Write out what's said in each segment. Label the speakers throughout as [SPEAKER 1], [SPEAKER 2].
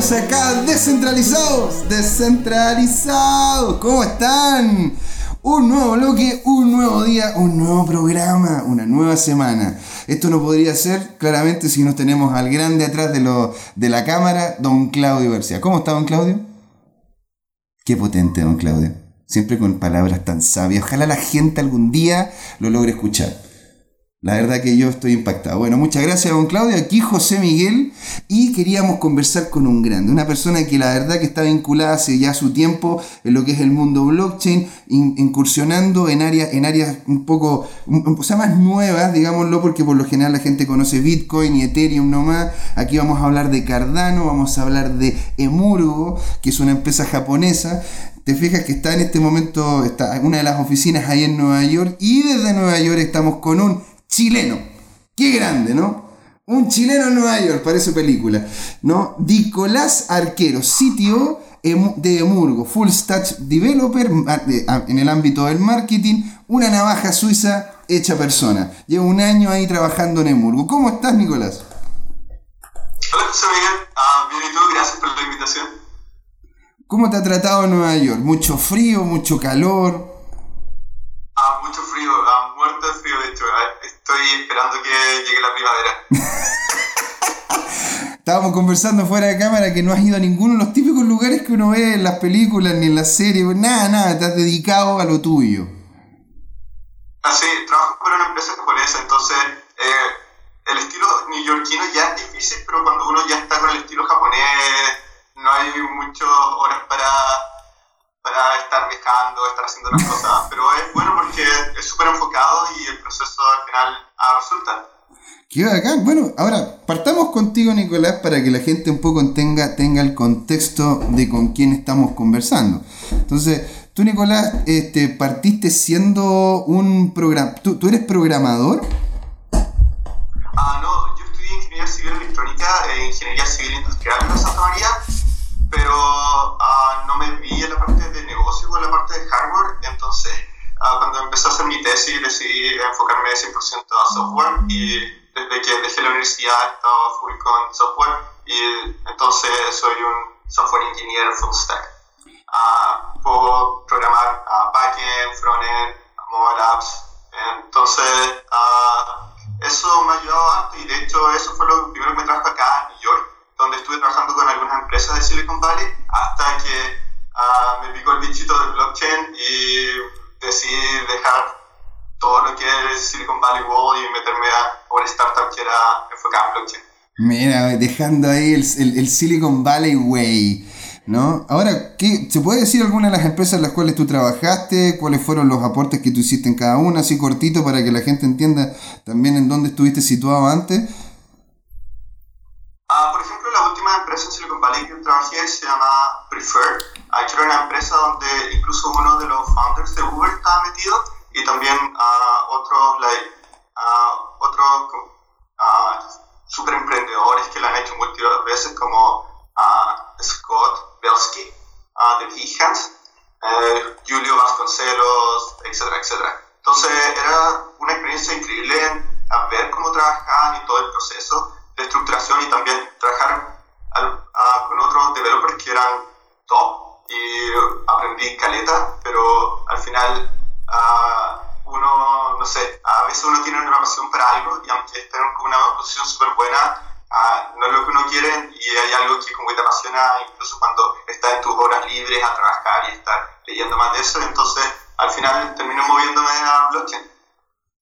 [SPEAKER 1] acá, descentralizados, descentralizados. ¿Cómo están? Un nuevo bloque, un nuevo día, un nuevo programa, una nueva semana. Esto no podría ser claramente si nos tenemos al grande atrás de, lo, de la cámara, don Claudio García. ¿Cómo está don Claudio? Qué potente don Claudio. Siempre con palabras tan sabias. Ojalá la gente algún día lo logre escuchar. La verdad que yo estoy impactado. Bueno, muchas gracias, don Claudio. Aquí José Miguel. Y queríamos conversar con un grande, una persona que la verdad que está vinculada hace ya su tiempo en lo que es el mundo blockchain, incursionando en áreas, en áreas un poco, o más nuevas, digámoslo, porque por lo general la gente conoce Bitcoin y Ethereum nomás. Aquí vamos a hablar de Cardano, vamos a hablar de Emurgo, que es una empresa japonesa te fijas que está en este momento, está en una de las oficinas ahí en Nueva York y desde Nueva York estamos con un chileno. Qué grande, ¿no? Un chileno en Nueva York, parece película, ¿no? Nicolás Arquero, sitio de Emurgo, full stack developer en el ámbito del marketing, una navaja suiza hecha persona. Llevo un año ahí trabajando en Emurgo. ¿Cómo estás, Nicolás?
[SPEAKER 2] Hola, José Miguel. Ah, bien, ¿y tú? Gracias por la invitación.
[SPEAKER 1] ¿Cómo te ha tratado Nueva York? ¿Mucho frío, mucho calor? Estábamos conversando fuera de cámara que no has ido a ninguno de los típicos lugares que uno ve en las películas ni en las series. Nada, nada, te has dedicado a lo tuyo.
[SPEAKER 2] Ah, sí, trabajo para una empresa japonesa, entonces eh, el estilo neoyorquino ya es difícil, pero cuando uno ya está con el estilo japonés, no hay muchas horas para para estar viajando, estar haciendo las cosas, pero es bueno porque es súper enfocado y el proceso al final ah, resulta.
[SPEAKER 1] Qué bacán. Bueno, ahora partamos contigo, Nicolás, para que la gente un poco tenga, tenga el contexto de con quién estamos conversando. Entonces, tú, Nicolás, este, partiste siendo un programa. ¿Tú, ¿Tú, eres programador?
[SPEAKER 2] Ah, no, yo estudié Ingeniería Civil Electrónica e Ingeniería Civil Industrial en Santa María pero uh, no me vi en la parte de negocio o en la parte de hardware, entonces uh, cuando empecé a hacer mi tesis decidí enfocarme 100% a software y desde que dejé la universidad estaba full con software y entonces soy un software engineer full stack. Uh, puedo programar backend, frontend, mobile apps, entonces eso me ha ayudado y de hecho eso fue lo primero que me trajo acá a New York donde estuve trabajando con algunas empresas de Silicon Valley hasta que que era en blockchain.
[SPEAKER 1] Mira, dejando ahí el, el, el Silicon Valley Way. ¿No? Ahora, ¿qué, ¿se puede decir alguna de las empresas en las cuales tú trabajaste? ¿Cuáles fueron los aportes que tú hiciste en cada una? Así cortito para que la gente entienda también en dónde estuviste situado antes.
[SPEAKER 2] Uh, por ejemplo, la última empresa en Silicon Valley que trabajé se llama Prefer. Uh, era una empresa donde incluso uno de los founders de Uber estaba metido y también uh, otros, like, otros super emprendedores que lo han hecho múltiples veces como Scott Belsky de Behance, eh, Julio Vasconcelos, etcétera, etcétera. Entonces era una experiencia increíble en, a ver cómo trabajaban y todo el proceso de estructuración y también trabajar con otros developers que eran top y aprendí caleta, pero al final uno, no sé, a veces uno tiene una pasión para algo y aunque estén con una posición súper buena, no es lo que uno quiere y hay algo que como que te apasiona incluso cuando estás en tus horas libres a trabajar y estar leyendo más de eso, entonces al final termino moviéndome a blockchain.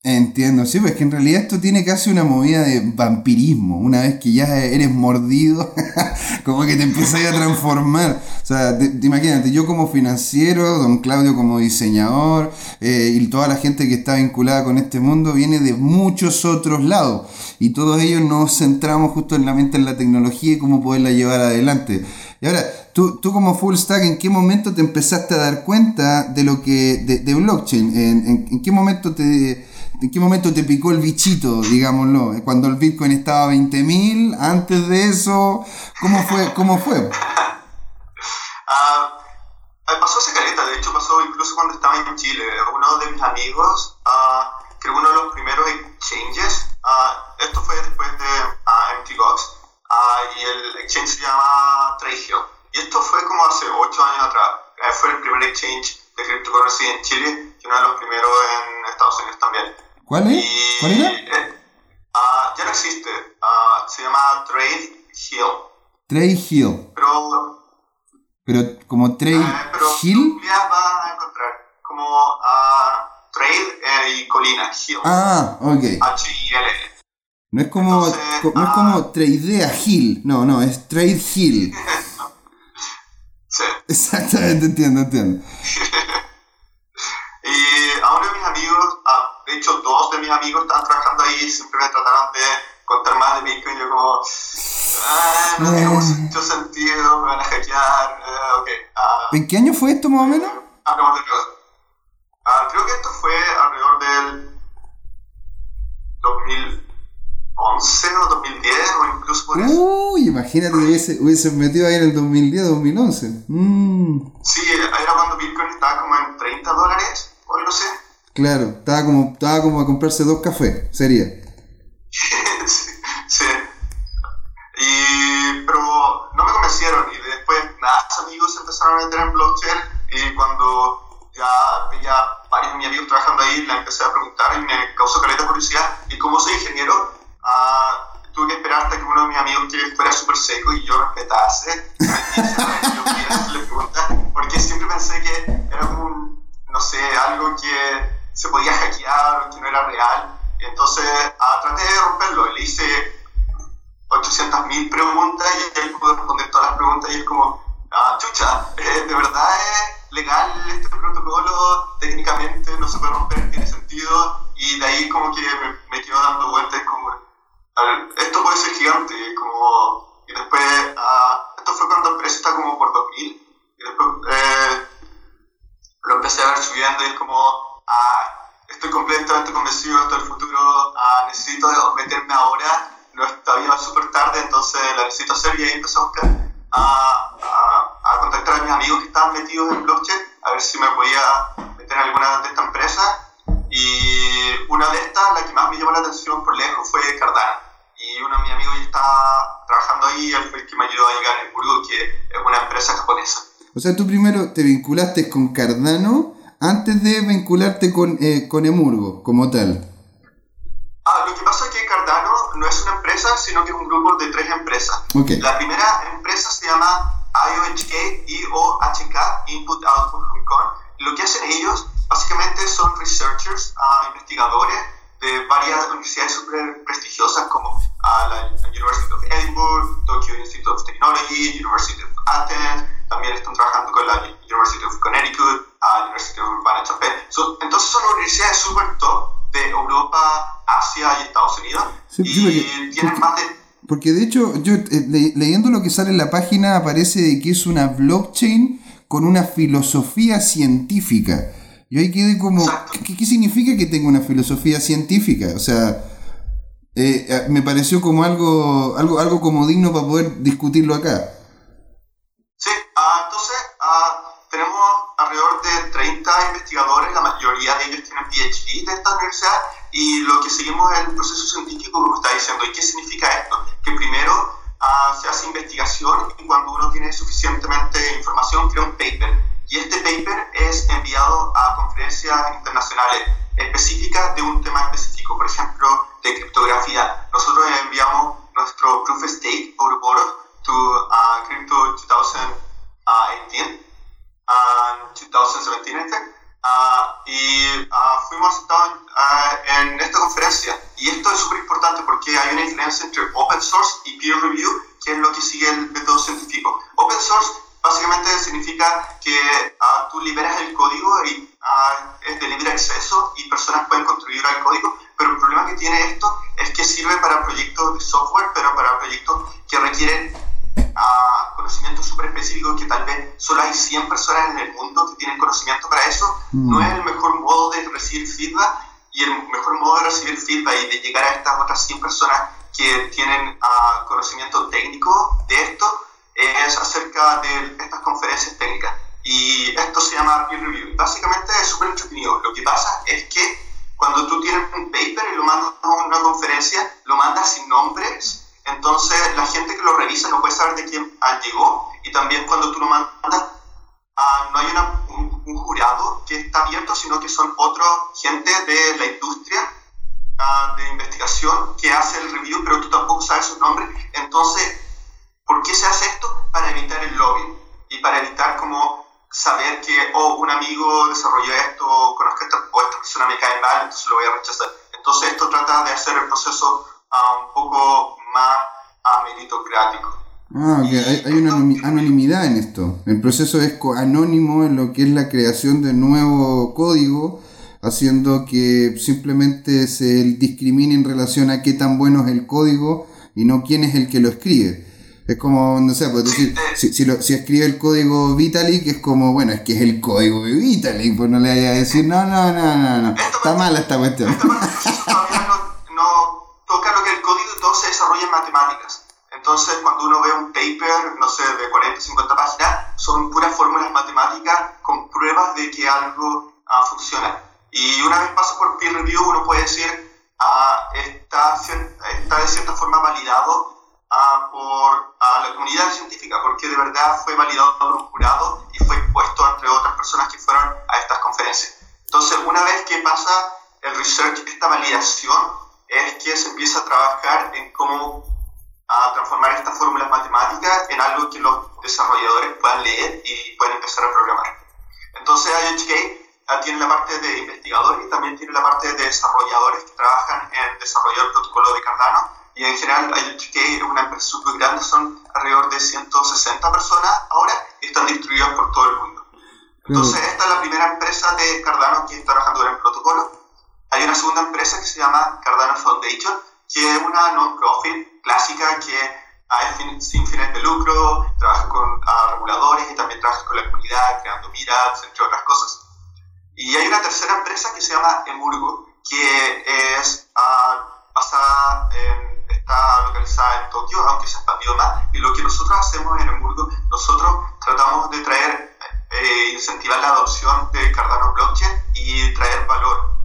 [SPEAKER 1] Entiendo, sí, pues que en realidad esto tiene casi una movida de vampirismo. Una vez que ya eres mordido, como que te empiezas a transformar. O sea, te, imagínate, yo como financiero, don Claudio como diseñador, eh, y toda la gente que está vinculada con este mundo viene de muchos otros lados. Y todos ellos nos centramos justo en la mente en la tecnología y cómo poderla llevar adelante. Y ahora, tú, tú como full stack, ¿en qué momento te empezaste a dar cuenta de lo que, de, de blockchain? ¿En, en qué momento te ¿En qué momento te picó el bichito, digámoslo? Cuando el Bitcoin estaba a 20.000, antes de eso, ¿cómo fue? ¿Cómo fue? Uh,
[SPEAKER 2] pasó esa caleta, de hecho pasó incluso cuando estaba en Chile. Uno de mis amigos uh, creó uno de los primeros exchanges. Uh, esto fue después de MTGOX. ah, y el exchange se llama Trade Y esto fue como hace 8 años atrás. Eh, fue el primer exchange de cryptocurrency en Chile y uno de los primeros en Estados Unidos también.
[SPEAKER 1] ¿Cuál es? ¿Cuál era?
[SPEAKER 2] Eh, ya no existe. Ah, se llama Trade Hill.
[SPEAKER 1] Trade Hill.
[SPEAKER 2] Pero
[SPEAKER 1] pero como Trade
[SPEAKER 2] eh, pero
[SPEAKER 1] Hill.
[SPEAKER 2] vas a encontrar como uh, Trade eh, y Colina, Hill.
[SPEAKER 1] Ah, ok.
[SPEAKER 2] H-I-L.
[SPEAKER 1] No es como,
[SPEAKER 2] Entonces,
[SPEAKER 1] co- no es como Tradea Hill, no, no, es Trade Hill.
[SPEAKER 2] sí.
[SPEAKER 1] Exactamente, entiendo, entiendo.
[SPEAKER 2] Y a uno de mis amigos, de hecho dos de mis amigos estaban trabajando ahí y siempre me trataron de contar más de Bitcoin. Yo como, ah, no tiene
[SPEAKER 1] Eh.
[SPEAKER 2] mucho sentido, me van a hackear, eh, ok. ah,
[SPEAKER 1] ¿En qué año fue esto más o menos?
[SPEAKER 2] hablamos de otra cosa. Ah, creo que esto fue alrededor del 2011 o 2010 o incluso por eso.
[SPEAKER 1] Uy, imagínate hubiese, hubiese metido ahí en el 2010, 2011. Mmm,
[SPEAKER 2] Sí, era cuando Bitcoin estaba como en 30 dólares o algo así.
[SPEAKER 1] Claro, estaba como, estaba como a comprarse dos cafés, sería.
[SPEAKER 2] sí. Y, pero no me convencieron y después más amigos empezaron a meter en blockchain y cuando ya veía varios de mis amigos trabajando ahí, le empecé a preguntar y me causó caleta curiosidad. Y como soy ingeniero, ah, tuve que esperar hasta que uno de mis amigos que fuera súper seco y yo respetase, que yo porque siempre pensé que era como un, no sé, algo que se podía hackear o que no era real. Entonces ah, traté de romperlo le hice 800.000 preguntas y él pudo responder todas las preguntas y es como, ah, chucha, eh, ¿de verdad es legal este protocolo? Técnicamente no se puede romper, tiene sentido y de ahí como que me, me quedo dando vueltas como, a ver, esto puede ser gigante, como, y después, ah, esto fue cuando el precio está como por 2000 y después eh, lo empecé a ver subiendo y es como, ah, estoy completamente convencido, esto es el futuro, ah, necesito meterme ahora, no es todavía súper tarde, entonces la necesito hacer y ahí empecé a buscar, a, a, a contactar a mis amigos que estaban metidos en blockchain, a ver si me podía meter en alguna de estas empresas y una de estas, la que más me llamó la atención por lejos fue Cardano. Y uno de mis amigos ya estaba trabajando ahí, él fue el que me ayudó a llegar a Hamburgo, que es una empresa japonesa.
[SPEAKER 1] O sea, tú primero te vinculaste con Cardano antes de vincularte con, eh, con Emurgo, como tal.
[SPEAKER 2] Ah, lo que pasa es que Cardano no es una empresa, sino que es un grupo de tres empresas. La primera empresa se llama IOHK, IOHK, Input Output Hong Kong. Lo que hacen ellos básicamente son researchers, ah, investigadores de varias universidades súper prestigiosas como ah, la, la University of Edinburgh, Tokyo Institute of Technology, University of Athens, también están trabajando con la University of Connecticut, ah, University of Urbana-Champaign. So, entonces son universidades súper top de Europa, Asia y Estados Unidos
[SPEAKER 1] Sí,
[SPEAKER 2] y
[SPEAKER 1] sí,
[SPEAKER 2] tienen
[SPEAKER 1] porque-
[SPEAKER 2] más de
[SPEAKER 1] Porque de hecho, yo eh, le- leyendo lo que sale en la página aparece de que es una blockchain con una filosofía científica. Yo ahí quedé como. ¿qué, qué significa que tenga una filosofía científica? O sea, eh, eh, me pareció como algo, algo, algo como digno para poder discutirlo acá.
[SPEAKER 2] Sí, ah, entonces ah, tenemos alrededor de 30 investigadores, la mayoría de ellos tienen PhD de esta universidad y lo que seguimos es el proceso científico como está diciendo. ¿Y qué significa esto? Que primero ah, se hace investigación y cuando uno tiene suficientemente información crea un paper. Y este paper es enviado a conferencias internacionales específicas de un tema específico, por ejemplo, de criptografía. Nosotros enviamos nuestro Proof of Stake, Ouroboros, to uh, Crypto 2018 and 2017, I think. Ah, y ah, fuimos aceptados ah, en esta conferencia. Y esto es súper importante porque hay una diferencia entre open source y peer review, que es lo que sigue el método científico. Open source básicamente significa que ah, tú liberas el código y ah, es de libre acceso y personas pueden contribuir al código, pero el problema que tiene esto es que sirve para proyectos de software, pero para proyectos que requieren a conocimiento súper específico que tal vez solo hay 100 personas en el mundo que tienen conocimiento para eso,
[SPEAKER 1] Mm.
[SPEAKER 2] no es el mejor modo de recibir feedback y el mejor modo de recibir feedback y de llegar a estas otras 100 personas que tienen ah, conocimiento técnico de esto es acerca de estas conferencias técnicas. Y esto se llama peer review. Básicamente es súper entretenido. Lo que pasa es que cuando tú tienes un paper y lo mandas a una conferencia, lo mandas sin nombres, entonces la gente que lo saber de quién llegó y también cuando tú lo mandas, no hay un, un, jurado que está abierto, sino que son otra gente de la industria de investigación que hace el review, pero tú tampoco sabes su nombre. Entonces, ¿por qué se hace esto? Para evitar el lobby y para evitar como saber que, oh, un amigo desarrolló esto, conozco esta, o esta persona me cae mal, entonces lo voy a rechazar. Entonces esto trata de hacer el proceso uh, un poco más uh, meritocrático.
[SPEAKER 1] Ah, ok, hay, hay, una anonimidad en esto. El proceso es anónimo en lo que es la creación de nuevo código, haciendo que simplemente se discrimine en relación a qué tan bueno es el código y no quién es el que lo escribe. Es como, no sé, pues decir, si, si, lo, si, escribe el código Vitalik, es como, bueno, es que es el código de Vitalik, pues no le vaya a decir, no, no, no, no, no, está mala esta cuestión.
[SPEAKER 2] Todavía no, no, toca lo que el código y todo se desarrolla en matemáticas. Entonces, cuando uno ve un paper, no sé, de 40, 50 páginas, son puras fórmulas matemáticas con pruebas de que algo uh, funciona. Y una vez pasa por peer review, uno puede decir, uh, está, está de cierta forma validado a, por a la comunidad científica, porque de verdad fue validado por un jurado y fue expuesto entre otras personas que fueron a estas conferencias. Entonces, una vez que pasa el research, esta validación, es que se empieza a trabajar en cómo a transformar estas fórmulas matemáticas en algo que los desarrolladores puedan leer y puedan empezar a programar. Entonces, IHK tiene la parte de investigadores y también tiene la parte de desarrolladores que trabajan en desarrollar el protocolo de Cardano y en general IoTK es una empresa súper grande, son alrededor de 160 personas ahora y están distribuidas por todo el mundo. Entonces, esta es la primera empresa de Cardano que está trabajando en el protocolo. Hay una segunda empresa que se llama Cardano Foundation, que es una non-profit clásica que es sin fines de lucro, trabaja con reguladores y también trabaja con la comunidad, creando miras, entre otras cosas. Y hay una tercera empresa que se llama Emurgo, que es uh, basada en está localizada en Tokio, aunque se expandió más. Y lo que nosotros hacemos en Hamburgo, nosotros tratamos de traer, eh, incentivar la adopción de Cardano Blockchain y traer valor.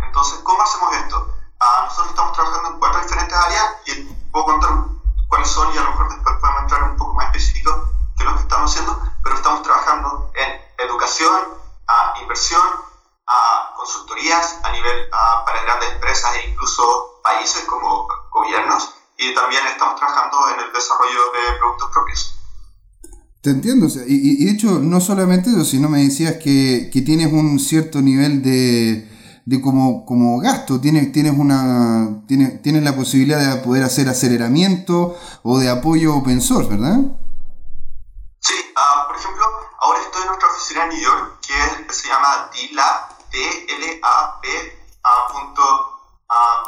[SPEAKER 2] Entonces, ¿cómo hacemos esto? Ah, nosotros estamos trabajando en cuatro diferentes áreas y puedo contar cuáles son y a lo mejor después podemos entrar un poco más específico de lo que estamos haciendo, pero estamos trabajando en educación, a inversión, a consultorías a nivel para grandes empresas e incluso países como gobiernos y también estamos trabajando en el desarrollo de productos propios.
[SPEAKER 1] Te entiendo, y, de hecho no solamente eso, sino me decías que, que tienes un cierto nivel de, de como, como gasto, tienes, tienes, una, tienes, tienes la posibilidad de poder hacer aceleramiento o de apoyo open source, ¿verdad?
[SPEAKER 2] Sí, uh, por ejemplo, ahora estoy en nuestra oficina en New York que se llama DLAB, D-L-A-B, punto,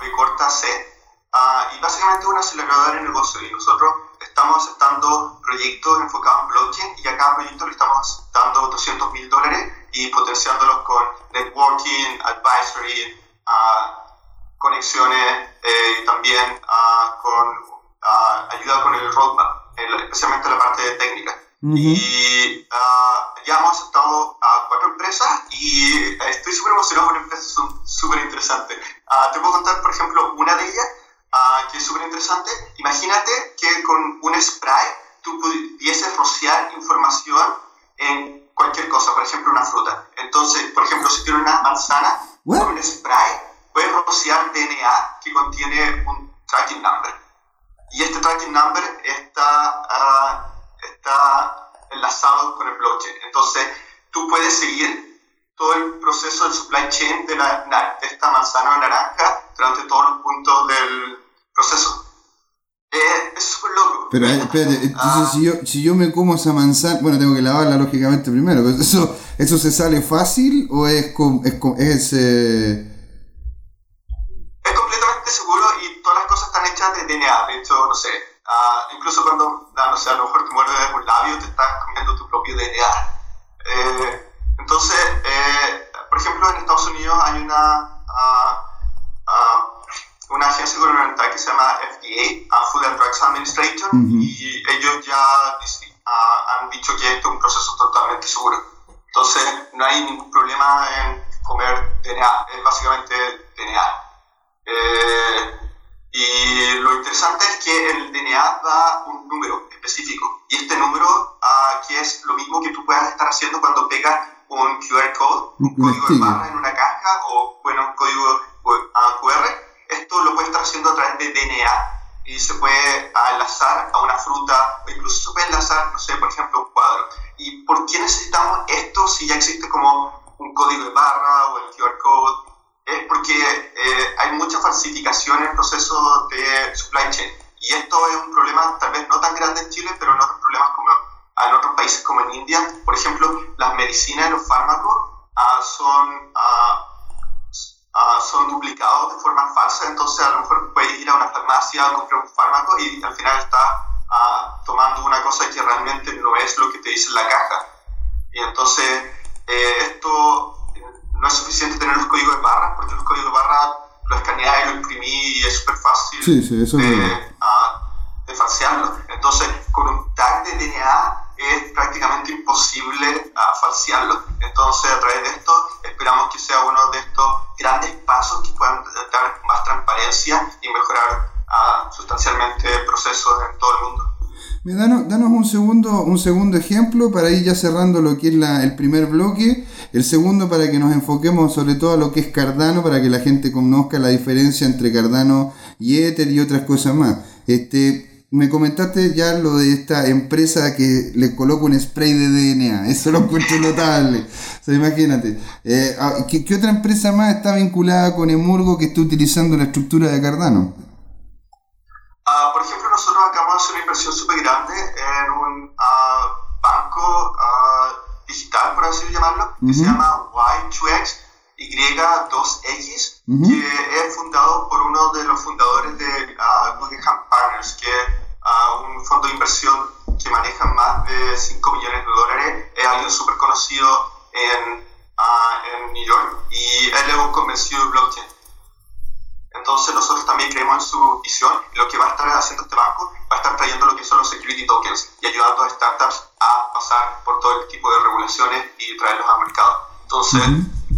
[SPEAKER 2] B corta C, Uh, y básicamente es una aceleradora de negocio y nosotros estamos aceptando proyectos enfocados en blockchain y a cada proyecto le estamos dando 200 mil dólares y potenciándolos con networking, advisory, uh, conexiones eh, y también uh, con ayuda con el roadmap, especialmente la parte técnica. Y ya hemos aceptado a cuatro empresas y estoy súper emocionado por empresas, son súper interesantes. Te puedo contar, por ejemplo, una de ellas uh, que es súper interesante. Imagínate que con un spray tú pudieses rociar información en cualquier cosa, por ejemplo, una fruta. Entonces, por ejemplo, si tienes una manzana, con un spray puedes rociar DNA que contiene un tracking number. Y este tracking number está, uh, está enlazado con el blockchain. Entonces, tú puedes seguir todo el proceso del supply chain de, la, de esta manzana o naranja durante todos los puntos del, proceso. Eh, es súper loco.
[SPEAKER 1] Pero eh, espérate, entonces ah. si, yo, si yo me como esa manzana, bueno, tengo que lavarla lógicamente primero, pero eso, ¿eso se sale fácil o es... es, es
[SPEAKER 2] eh... Es completamente seguro y todas las cosas están hechas de DNA, de hecho, no sé, uh, incluso cuando, no sé, a lo mejor te muerdes un labio, te estás comiendo tu propio DNA. Eh, entonces, eh, por ejemplo, en Estados Unidos hay una... Uh, una agencia gubernamental que se llama FDA, Food and Drugs Administration, y ellos ya uh, han dicho que esto es un proceso totalmente seguro. Entonces, no hay ningún problema en comer DNA, es básicamente DNA. Eh, y lo interesante es que el DNA da un número, específico. Y este número, que es lo mismo que tú puedas estar haciendo cuando pegas un QR code, un, código de barra en una caja o bueno, un código QR, esto lo puedes estar haciendo a través de DNA y se puede enlazar a una fruta o incluso se puede enlazar, no sé, por ejemplo, un cuadro. ¿Y por qué necesitamos esto si ya existe como un código de barra o el QR code? Es porque eh, hay mucha falsificación en el proceso de supply chain. Y esto es un problema tal vez no tan grande en Chile, pero en otros problemas como en otros países como en India. Por ejemplo, las medicinas y los fármacos ah, son... Uh, uh, son duplicados de forma falsa, entonces a lo mejor puedes ir a una farmacia a comprar un fármaco y al final está uh, tomando una cosa que realmente no es lo que te dice la caja. Y entonces eh, esto no es suficiente tener los códigos de barra, porque los códigos de barra lo escaneas y lo imprimí y es súper fácil
[SPEAKER 1] sí, sí, eso
[SPEAKER 2] de, de falsearlo. Entonces, con un tag de DNA es prácticamente imposible uh, falsearlo. Entonces, a través de esto, esperamos que sea uno de estos grandes pasos que puedan dar más transparencia y mejorar uh, sustancialmente procesos en todo el mundo.
[SPEAKER 1] Danos, danos, un, segundo, un segundo ejemplo para ir ya cerrando lo que es el primer bloque. El segundo para que nos enfoquemos sobre todo a lo que es Cardano, para que la gente conozca la diferencia entre Cardano y Ether y otras cosas más. Este, me comentaste ya lo de esta empresa que le coloca un spray de DNA. Eso lo encuentro notable. O sea, imagínate. Eh, ah, ¿qué, otra empresa más está vinculada con Emurgo que está utilizando la estructura de Cardano?
[SPEAKER 2] Uh, por ejemplo, nosotros acabamos de hacer una inversión súper grande en un uh, banco uh, digital, por así llamarlo, que se llama Y2X, Y2X, que es fundado por uno de los fundadores de Guggenheim Partners, que a un fondo de inversión que maneja más de 5 millones de dólares. Es alguien súper conocido en, en New York y él es un convencido de blockchain. Entonces nosotros también creemos en su visión lo que va a estar haciendo este banco va a estar trayendo lo que son los security tokens y ayudando a startups a pasar por todo el tipo de regulaciones y traerlos al mercado. Entonces,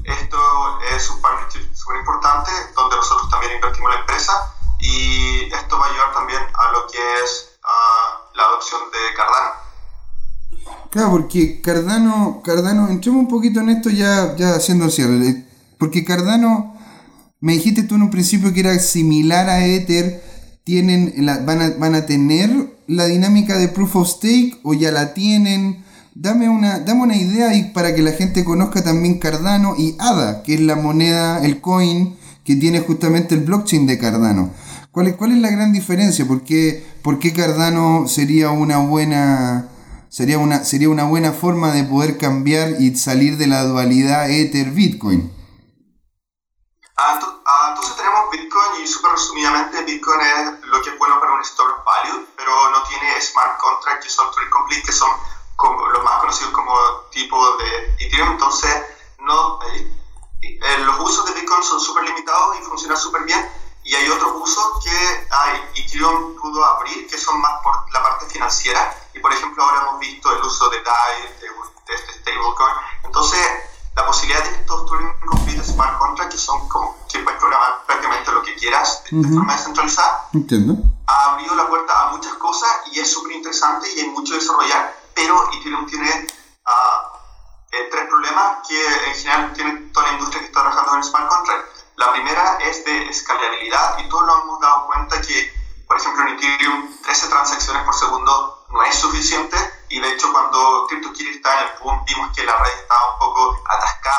[SPEAKER 2] esto es un partnership súper importante donde nosotros también invertimos en la empresa y esto va a ayudar también a lo que es la adopción de Cardano.
[SPEAKER 1] Claro, porque Cardano, Cardano, entremos un poquito en esto ya, ya haciendo el cierre, eh, porque Cardano, me dijiste tú en un principio que era similar a Ether, tienen van, a, van a tener la dinámica de Proof of Stake o ya la tienen. Dame una, dame una idea y para que la gente conozca también Cardano y ADA, que es la moneda, el coin que tiene justamente el blockchain de Cardano. ¿Cuál es, cuál es la gran diferencia? ¿Por qué, ¿Por qué Cardano sería una buena sería una, sería una buena forma de poder cambiar y salir de la dualidad Ether-Bitcoin?
[SPEAKER 2] Ah, ah, entonces tenemos Bitcoin y súper resumidamente Bitcoin es lo que es bueno para un store of value, pero no tiene smart contracts que son Turing complete, que son como, los más conocidos como tipo de Ethereum. Entonces, no, eh, eh, los usos de Bitcoin son súper limitados y funcionan súper bien y hay otros usos que hay, Ethereum pudo abrir, que son más por la parte financiera. Y por ejemplo, ahora hemos visto el uso de DAI, de, este stablecoin. Entonces, la posibilidad de estos Turing Complete Smart Contracts, que son como que puedes programar prácticamente lo que quieras de forma descentralizada,
[SPEAKER 1] Entiendo.
[SPEAKER 2] ha abrido la puerta a muchas cosas y es súper interesante y hay mucho que desarrollar. Pero Ethereum tiene uh, eh, tres problemas que en general tiene toda la industria que está trabajando en Smart Contract la primera es de escalabilidad y todos nos hemos dado cuenta que, por ejemplo, en Ethereum 13 transacciones por segundo no es suficiente y de hecho cuando CryptoKitty está en el boom vimos que la red estaba un poco atascada,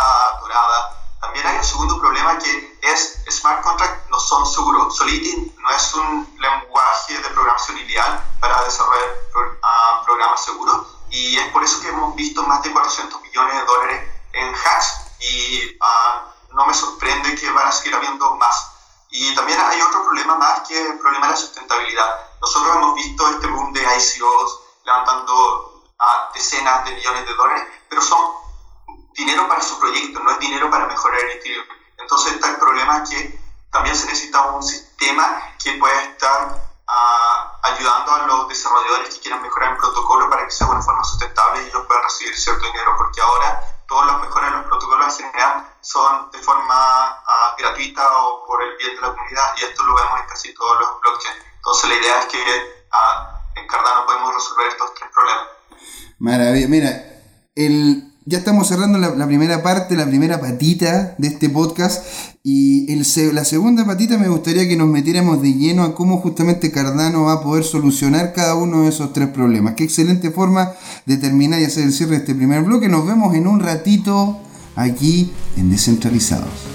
[SPEAKER 1] Mira, el, ya estamos cerrando la, primera parte, la primera patita de este podcast. Y el, la segunda patita me gustaría que nos metiéramos de lleno a cómo justamente Cardano va a poder solucionar cada uno de esos tres problemas. Qué excelente forma de terminar y hacer el cierre de este primer bloque. Nos vemos en un ratito aquí en Descentralizados.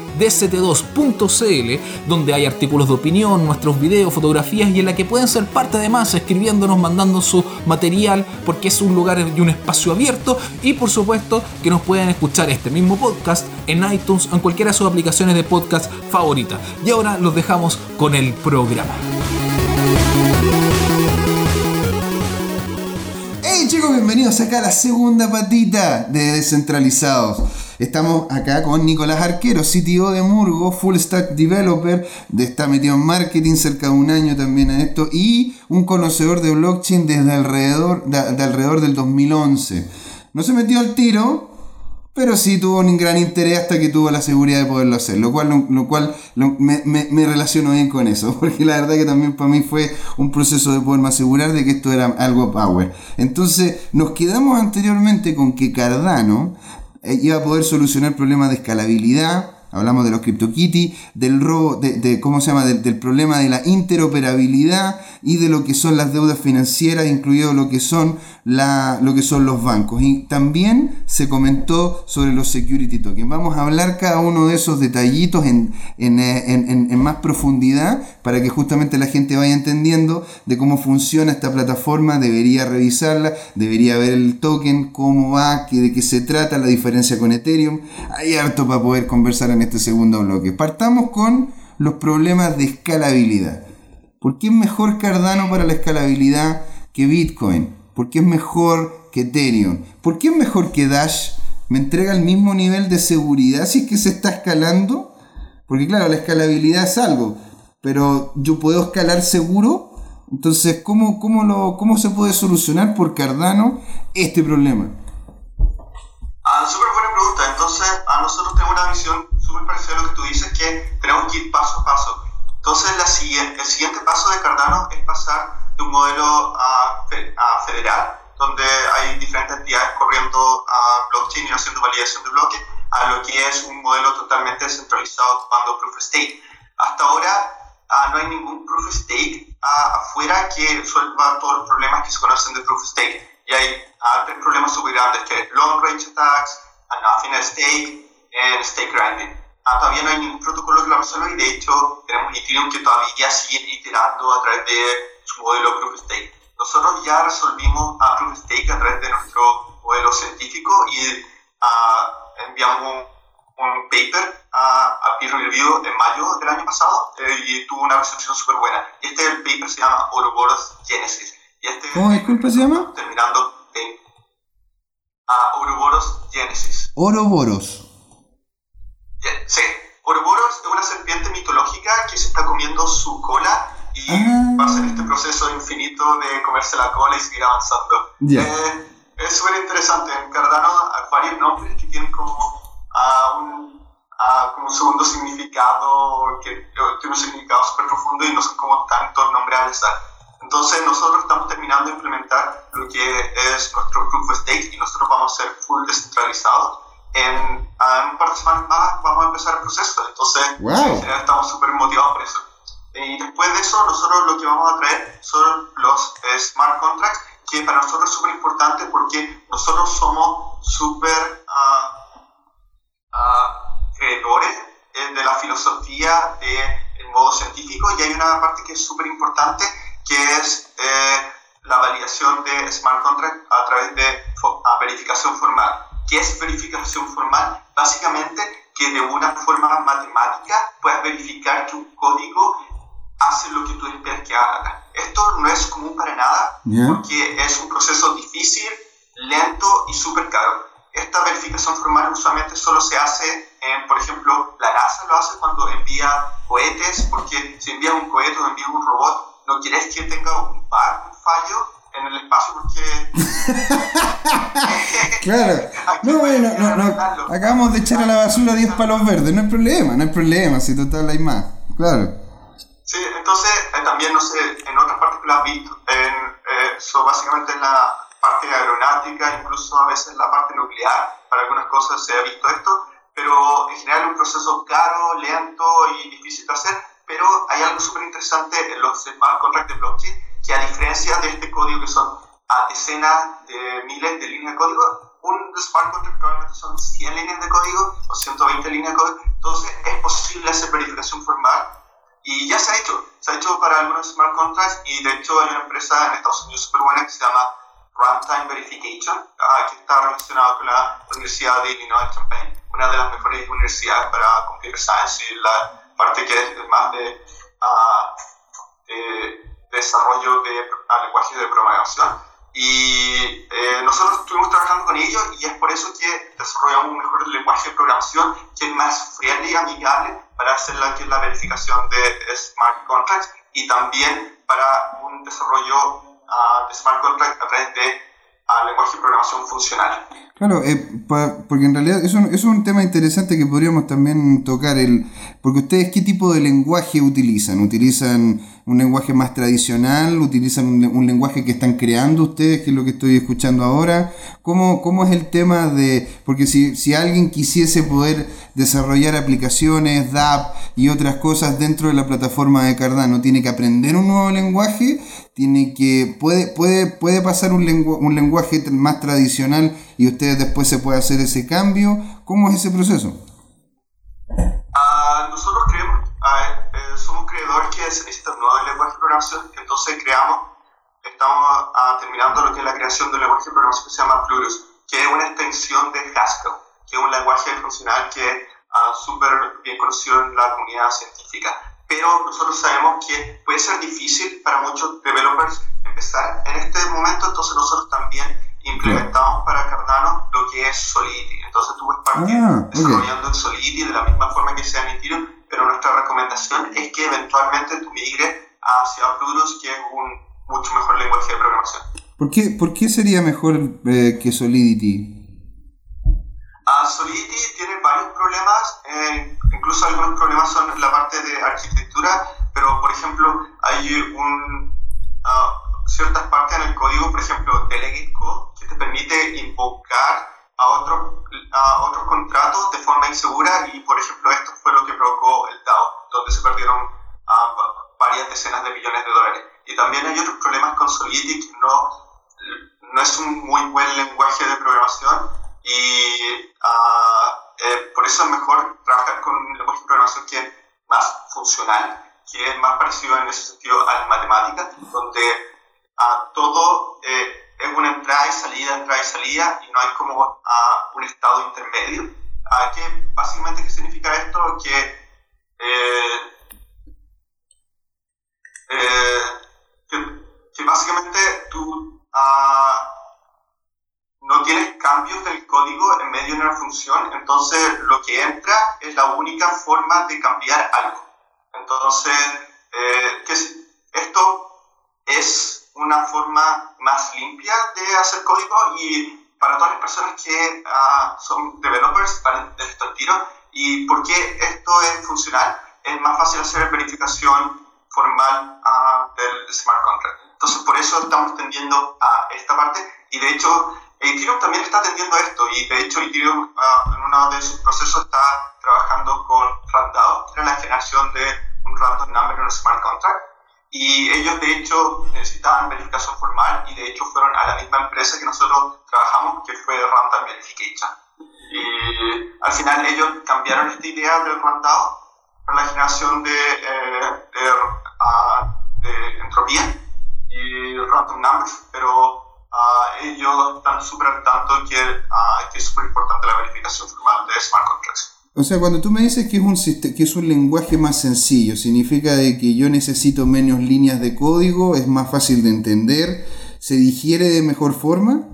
[SPEAKER 3] dct2.cl, donde hay artículos de opinión, nuestros videos, fotografías y en la que pueden ser parte además escribiéndonos, mandando su material, porque es un lugar y un espacio abierto. Y por supuesto que nos pueden escuchar este mismo podcast en iTunes o en cualquiera de sus aplicaciones de podcast favoritas. Y ahora los dejamos con el programa.
[SPEAKER 1] Hey chicos, bienvenidos acá a la segunda patita de Descentralizados. Estamos acá con Nicolás Arquero, CTO de Murgo, Full Stack Developer, de, está metido en marketing cerca de un año también a esto, y un conocedor de blockchain desde alrededor, de, alrededor del 2011. No se metió al tiro, pero sí tuvo un gran interés hasta que tuvo la seguridad de poderlo hacer, lo cual, lo, cual me, me, relaciono bien con eso, porque la verdad que también para mí fue un proceso de poderme asegurar de que esto era algo power. Entonces nos quedamos anteriormente con que Cardano iba a poder solucionar problemas de escalabilidad, hablamos de los CryptoKitty, del robo, de, ¿cómo se llama? Del, problema de la interoperabilidad y de lo que son las deudas financieras, incluido lo que son, la, lo que son los bancos. Y también se comentó sobre los security tokens. Vamos a hablar cada uno de esos detallitos en, en, en, en más profundidad para que justamente la gente vaya entendiendo de cómo funciona esta plataforma, debería revisarla, debería ver el token, cómo va, de qué se trata, la diferencia con Ethereum. Hay harto para poder conversar en este segundo bloque. Partamos con los problemas de escalabilidad. ¿Por qué es mejor Cardano para la escalabilidad que Bitcoin? ¿Por qué es mejor que Ethereum? ¿Por qué es mejor que Dash? ¿Me entrega el mismo nivel de seguridad si es que se está escalando? Porque claro, la escalabilidad es algo, pero yo puedo escalar seguro. Entonces, ¿cómo, cómo, lo, cómo se puede solucionar por Cardano este problema?
[SPEAKER 2] Ah, buena pregunta. Entonces, a nosotros tenemos una visión súper parecida a lo que tú dices, que tenemos que ir paso a paso. Entonces, la siguiente, el siguiente paso de Cardano es pasar de un modelo a, a federal, donde hay diferentes entidades corriendo a blockchain y haciendo validación de bloques, a lo que es un modelo totalmente descentralizado ocupando Proof of Stake. Hasta ahora ah, no hay ningún Proof of Stake ah, afuera que resuelva todos los problemas que se conocen de Proof of Stake. Y hay tres problemas súper grandes, que long range attacks, nothing at stake, y stake grinding. Ah, todavía no hay ningún protocolo que lo resuelva y de hecho tenemos Ethereum que todavía sigue iterando a través de su modelo Proof of Stake. Nosotros ya resolvimos a Proof of Stake a través de nuestro modelo científico y uh, enviamos un, paper a, a peer review en mayo del año pasado eh, y tuvo una recepción súper buena. Y este paper se llama Ouroboros Genesis. Y este
[SPEAKER 1] ¿Cómo disculpa se llama?
[SPEAKER 2] Terminando en uh, Ouroboros Genesis.
[SPEAKER 1] Ouroboros.
[SPEAKER 2] Sí, Ouroboros es una serpiente mitológica que se está comiendo su cola y ah. pasa en este proceso infinito de comerse la cola y seguir avanzando. Eh, es súper interesante. En Cardano hay varios nombres que tienen como, uh, un, uh, como un segundo significado, que tiene un significado súper profundo y no son como tantos nombres al azar. Entonces nosotros estamos terminando de implementar lo que es nuestro Proof of Stake y nosotros vamos a ser full descentralizados en, un par de semanas más vamos a empezar el proceso. Entonces, estamos súper motivados por eso. Y después de eso, nosotros lo que vamos a traer son los smart contracts, que para nosotros es súper importante porque nosotros somos súper uh, uh, creedores eh, de la filosofía del modo científico y hay una parte que es súper importante que es eh, la validación de smart contracts a través de verificación formal. ¿Qué es verificación formal? Básicamente que de una forma matemática puedes verificar que un código hace lo que tú esperas que haga. Esto no es común para nada porque es un proceso difícil, lento y súper caro. Esta verificación formal usualmente solo se hace en, por ejemplo, la NASA lo hace cuando envía cohetes, porque si envías un cohete o envías un robot, no quieres que tenga un bug, un fallo en el espacio porque...
[SPEAKER 1] claro. No, bueno, no, no, acabamos de echar a la basura 10 palos verdes, no hay problema, no hay problema, si total hay más. Claro.
[SPEAKER 2] Sí, entonces eh, también, no sé, en otras partes que lo has visto, en, eh, básicamente en la parte aeronáutica, incluso a veces en la parte nuclear, para algunas cosas se ha visto esto, pero en general es un proceso caro, lento y difícil de hacer, pero hay algo súper interesante en los smart contracts de blockchain, que a diferencia de este código que son a decenas de miles de líneas de código, un contract probablemente son 100 líneas de código o 120 líneas de código, entonces es posible hacer verificación formal y ya se ha hecho, se ha hecho para algunos smart contracts y de hecho hay una empresa en Estados Unidos súper buena que se llama Runtime Verification, uh, que está relacionada con la Universidad de Illinois Champaign, una de las mejores universidades para Computer Science y la parte que es más de, uh, de desarrollo de uh, lenguajes de programación. Y eh, nosotros estuvimos trabajando con ellos y es por eso que desarrollamos un mejor lenguaje de programación que es más friendly y amigable para hacer la, la verificación de smart contracts y también para un desarrollo uh, de smart contracts a través de uh, lenguaje de programación funcional.
[SPEAKER 1] Claro, eh, porque en realidad es un, es un tema interesante que podríamos también tocar, el, porque ustedes qué tipo de lenguaje utilizan, utilizan un lenguaje más tradicional, utilizan un, lenguaje que están creando ustedes, que es lo que estoy escuchando ahora, ¿cómo, cómo es el tema de, porque si, si alguien quisiese poder desarrollar aplicaciones, DAP y otras cosas dentro de la plataforma de Cardano, tiene que aprender un nuevo lenguaje, tiene que, puede, puede, puede pasar un, un lenguaje más tradicional y ustedes después se puede hacer ese cambio. ¿Cómo es ese proceso?
[SPEAKER 2] Uh, nosotros creemos, eh, somos creadores que se necesita un nuevo lenguaje de programación, entonces creamos, estamos uh, terminando lo que es la creación de un lenguaje de programación que se llama Plurus, que es una extensión de Haskell, que es un lenguaje funcional que es súper bien conocido en la comunidad científica. Pero nosotros sabemos que puede ser difícil para muchos developers empezar en este momento, entonces nosotros también implementamos para Cardano lo que es Solidity. Entonces tú puedes partir ah, desarrollando en Solidity de la misma forma que sea en Ethereum, pero nuestra recomendación es que eventualmente tú migres hacia Plurus, que es un mucho mejor lenguaje de programación.
[SPEAKER 1] ¿Por qué, por qué sería mejor eh, que Solidity?
[SPEAKER 2] Uh, Solidity tiene varios problemas, eh, incluso algunos problemas son la parte de arquitectura, pero por ejemplo hay un, uh, ciertas partes en el código, por ejemplo, delegate code, te permite invocar a, otro, a otros contratos de forma insegura y, por ejemplo, esto fue lo que provocó el DAO, donde se perdieron uh, varias decenas de millones de dólares. Y también hay otros problemas con Solidity que no, no es un muy buen lenguaje de programación y uh, eh, por eso es mejor trabajar con un lenguaje de programación que es más funcional, que es más parecido en ese sentido a la matemática, donde uh, todo... Eh, es una entrada y salida, entrada y salida, y no hay como uh, un estado intermedio. Uh, que básicamente, ¿qué significa esto? Que, eh, eh, que, básicamente tú no tienes cambios del código en medio de una función, entonces lo que entra es la única forma de cambiar algo. Entonces, eh, que esto es una forma más limpia de hacer código y para todas las personas que uh, son developers de esto al tiro y porque esto es funcional es más fácil hacer verificación formal uh, del smart contract. Entonces por eso estamos tendiendo a esta parte y de hecho Ethereum también está atendiendo esto y de hecho Ethereum uh, en uno de sus procesos está trabajando con Randao, que es la generación de un random number en un smart contract y ellos, de hecho, necesitaban verificación formal y, de hecho, fueron a la misma empresa que nosotros trabajamos, que fue Runtime Verification. Y al final ellos cambiaron esta idea del Randao para la generación de, eh,
[SPEAKER 1] O sea, cuando tú me dices que es un, que es un lenguaje más sencillo, significa de que yo necesito menos líneas de código, es más fácil de entender, se digiere de mejor forma.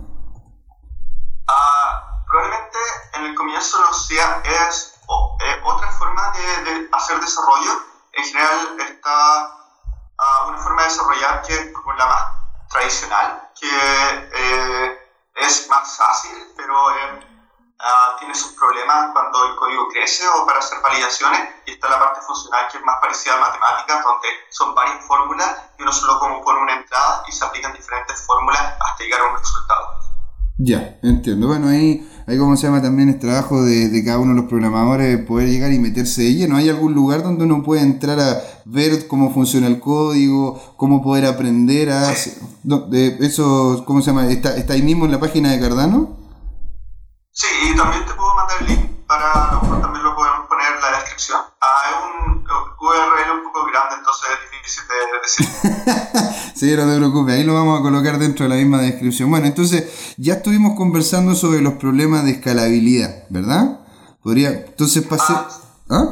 [SPEAKER 2] Parecida a matemáticas, donde son varias fórmulas y uno solo como pone una entrada y se aplican diferentes fórmulas hasta llegar a un resultado.
[SPEAKER 1] Ya, entiendo. Bueno, ahí, ahí como se llama también el trabajo de, de, cada uno de los programadores, poder llegar y meterse de lleno. ¿Hay algún lugar donde uno puede entrar a ver cómo funciona el código, cómo poder aprender a... De eso, ¿cómo se llama? ¿Está, ¿Está ahí mismo en la página de Cardano?
[SPEAKER 2] Sí, y también te puedo mandar el link para, a lo mejor también lo podemos poner en la descripción. Ah, URL un poco grande, entonces es difícil de decir.
[SPEAKER 1] sí, no te preocupes, ahí lo vamos a colocar dentro de la misma descripción. Bueno, entonces ya estuvimos conversando sobre los problemas de escalabilidad, ¿verdad? Podría, entonces pasé...
[SPEAKER 2] Ah, ¿Ah?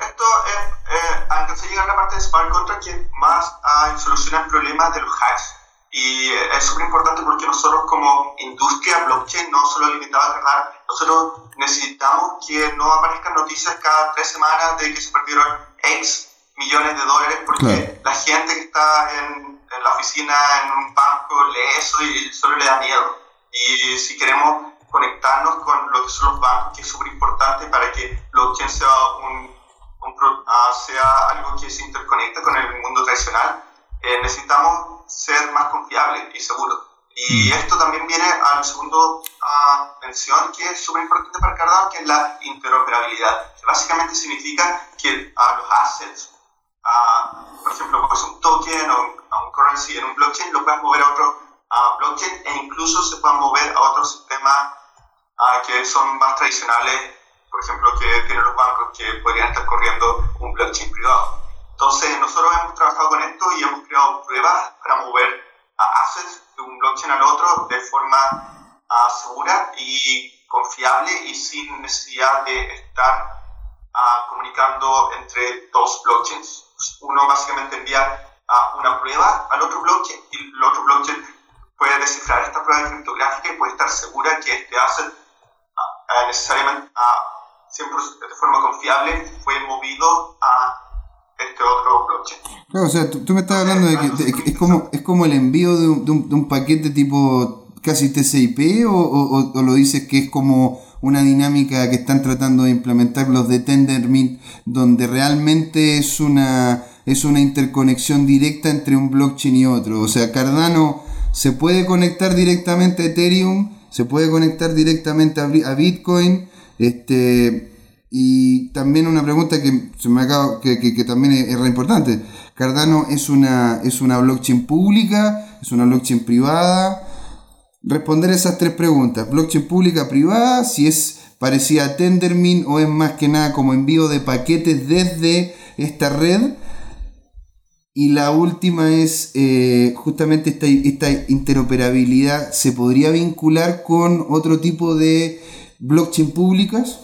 [SPEAKER 2] Esto es, eh, alcancé a llegar a la parte de Smart Contract que más ah, soluciona el problema de los hacks. Y es súper importante porque nosotros como industria blockchain, no solo limitado a cargar, nosotros necesitamos que no aparezcan noticias cada tres semanas de que se perdieron X millones de dólares porque claro. la gente que está en, en, la oficina, en un banco, lee eso y solo le da miedo. Y si queremos conectarnos con lo que son los bancos, que es súper importante para que blockchain sea, un, un, uh, sea algo que se interconecta con el mundo tradicional, eh, necesitamos ser más confiables y seguros. Y esto también viene al segundo uh, mención que es súper importante para Cardano, que es la interoperabilidad. Que básicamente significa que uh, los assets, uh, por ejemplo, pues un token o un, un, currency en un blockchain, lo puedes mover a otro blockchain e incluso se pueden mover a otros sistemas que son más tradicionales, por ejemplo, que tienen los bancos que podrían estar corriendo un blockchain privado. Entonces, nosotros hemos trabajado con esto y hemos creado pruebas para mover uh, assets de un blockchain al otro de forma uh, segura y confiable y sin necesidad de estar uh, comunicando entre dos blockchains. Uno básicamente envía una prueba al otro blockchain y el otro blockchain puede descifrar esta prueba criptográfica y puede estar segura que este asset necesariamente, siempre de forma confiable, fue movido blockchain.
[SPEAKER 1] Claro, o sea, tú, tú me estás hablando de que, de es, como, es como el envío de un, de un, de un paquete tipo casi TCP o, o, o, lo dices que es como una dinámica que están tratando de implementar los de Tendermint donde realmente es una es una interconexión directa entre un blockchain y otro. O sea, Cardano se puede conectar directamente a Ethereum, se puede conectar directamente a, a Bitcoin, este y también una pregunta que se me acaba, que, que, que, también es, re importante. Cardano es una, es una blockchain pública, es una blockchain privada. Responder esas tres preguntas. Blockchain pública, privada, si es parecida a Tendermint o es más que nada como envío de paquetes desde esta red. Y la última es eh, justamente esta, esta interoperabilidad. ¿Se podría vincular con otro tipo de blockchain públicas?